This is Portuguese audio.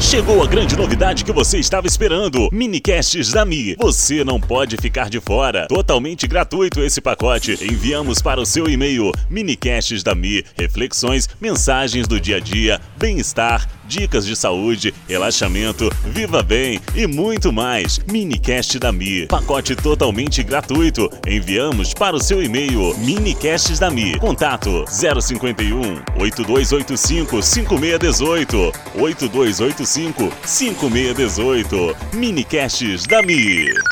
Chegou a grande novidade que você estava esperando: Minicasts da Mi. Você não pode ficar de fora. Totalmente gratuito esse pacote. Enviamos para o seu e-mail Minicasts da Mi. Reflexões, mensagens do dia a dia, bem-estar, dicas de saúde, relaxamento, viva bem e muito mais. Minicast da Mi. Pacote totalmente gratuito. Enviamos para o seu e-mail Minicasts da Mi. Contato 051 8285 5618 8285 5618. Minicasts da Mi.